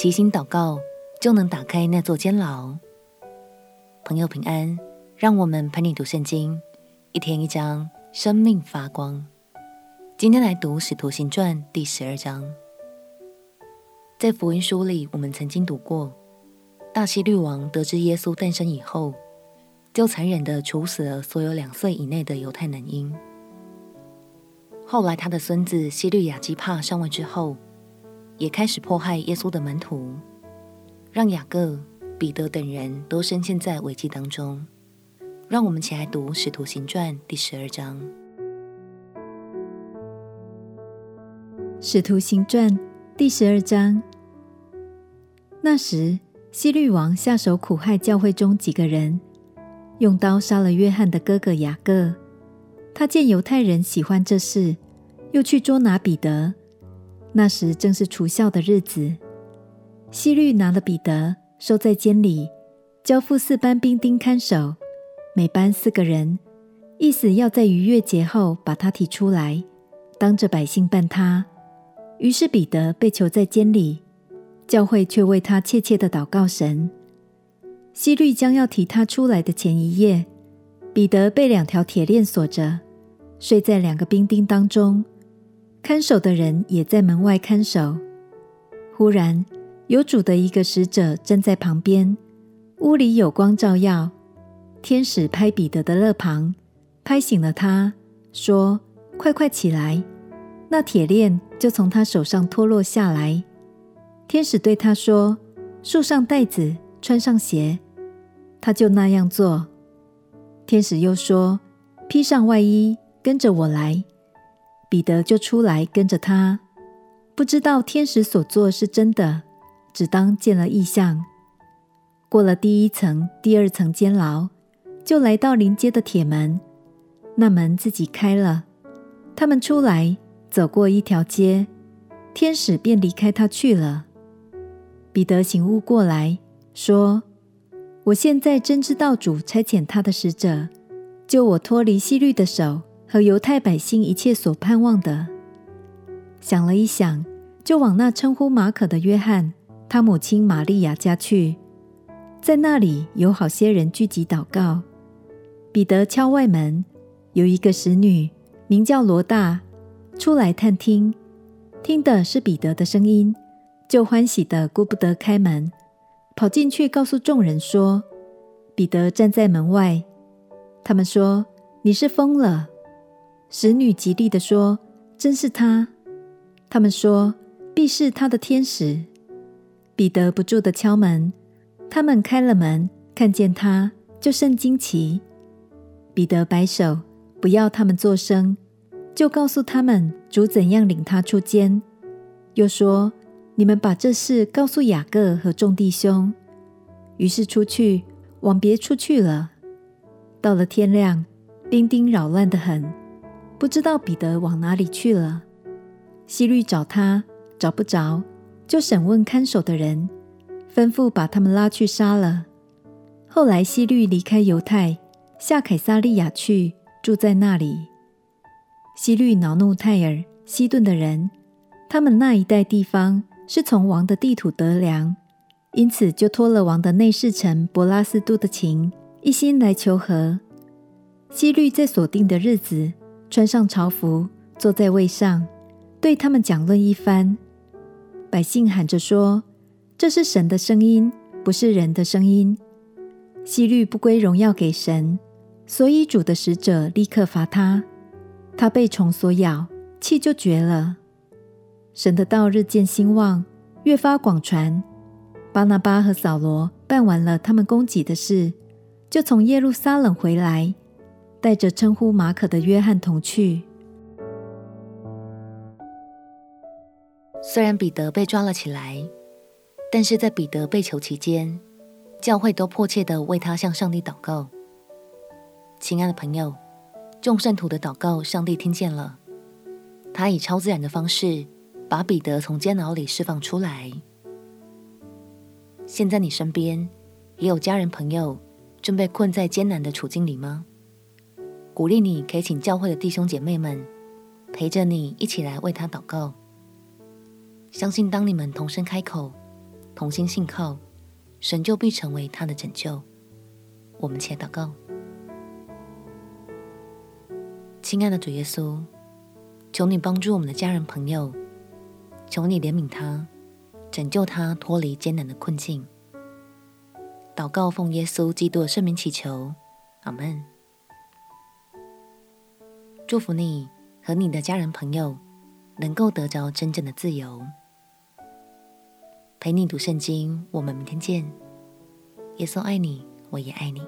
齐心祷告，就能打开那座监牢。朋友平安，让我们陪你读圣经，一天一章，生命发光。今天来读《使徒行传》第十二章。在福音书里，我们曾经读过，大希律王得知耶稣诞生以后，就残忍地处死了所有两岁以内的犹太男婴。后来，他的孙子希律亚基帕上位之后，也开始迫害耶稣的门徒，让雅各、彼得等人都深陷在危机当中。让我们起来读《使徒行传》第十二章。《使徒行传》第十二章。那时，希律王下手苦害教会中几个人，用刀杀了约翰的哥哥雅各。他见犹太人喜欢这事，又去捉拿彼得。那时正是除酵的日子，希律拿了彼得，收在监里，交付四班兵丁看守，每班四个人，意思要在逾越节后把他提出来，当着百姓办他。于是彼得被囚在监里，教会却为他切切的祷告神。希律将要提他出来的前一夜，彼得被两条铁链锁着，睡在两个兵丁当中。看守的人也在门外看守。忽然，有主的一个使者站在旁边，屋里有光照耀。天使拍彼得的肋旁，拍醒了他，说：“快快起来！”那铁链就从他手上脱落下来。天使对他说：“束上带子，穿上鞋。”他就那样做。天使又说：“披上外衣，跟着我来。”彼得就出来跟着他，不知道天使所做是真的，只当见了异象。过了第一层、第二层监牢，就来到临街的铁门，那门自己开了。他们出来，走过一条街，天使便离开他去了。彼得醒悟过来，说：“我现在真知道主差遣他的使者，救我脱离西律的手。”和犹太百姓一切所盼望的，想了一想，就往那称呼马可的约翰，他母亲玛利亚家去。在那里有好些人聚集祷告。彼得敲外门，有一个使女名叫罗大，出来探听，听的是彼得的声音，就欢喜的顾不得开门，跑进去告诉众人说：“彼得站在门外。”他们说：“你是疯了。”使女极力地说：“真是他。”他们说：“必是他的天使。”彼得不住地敲门，他们开了门，看见他，就甚惊奇。彼得摆手，不要他们作声，就告诉他们主怎样领他出监，又说：“你们把这事告诉雅各和众弟兄。”于是出去，往别处去了。到了天亮，兵丁扰乱得很。不知道彼得往哪里去了。希律找他，找不着，就审问看守的人，吩咐把他们拉去杀了。后来希律离开犹太，下凯撒利亚去，住在那里。希律恼怒泰尔、西顿的人，他们那一带地方是从王的地土得粮，因此就托了王的内侍臣伯拉斯都的情，一心来求和。希律在所定的日子。穿上朝服，坐在位上，对他们讲论一番。百姓喊着说：“这是神的声音，不是人的声音。”希律不归荣耀给神，所以主的使者立刻罚他。他被虫所咬，气就绝了。神的道日渐兴旺，越发广传。巴拿巴和扫罗办完了他们供给的事，就从耶路撒冷回来。带着称呼马可的约翰同去。虽然彼得被抓了起来，但是在彼得被囚期间，教会都迫切地为他向上帝祷告。亲爱的朋友，众圣徒的祷告，上帝听见了，他以超自然的方式把彼得从监牢里释放出来。现在你身边也有家人朋友正被困在艰难的处境里吗？鼓励你，可以请教会的弟兄姐妹们陪着你一起来为他祷告。相信当你们同声开口，同心信靠，神就必成为他的拯救。我们且祷告：亲爱的主耶稣，求你帮助我们的家人朋友，求你怜悯他，拯救他脱离艰难的困境。祷告奉耶稣基督的圣名祈求，阿门。祝福你和你的家人朋友能够得着真正的自由。陪你读圣经，我们明天见。耶稣爱你，我也爱你。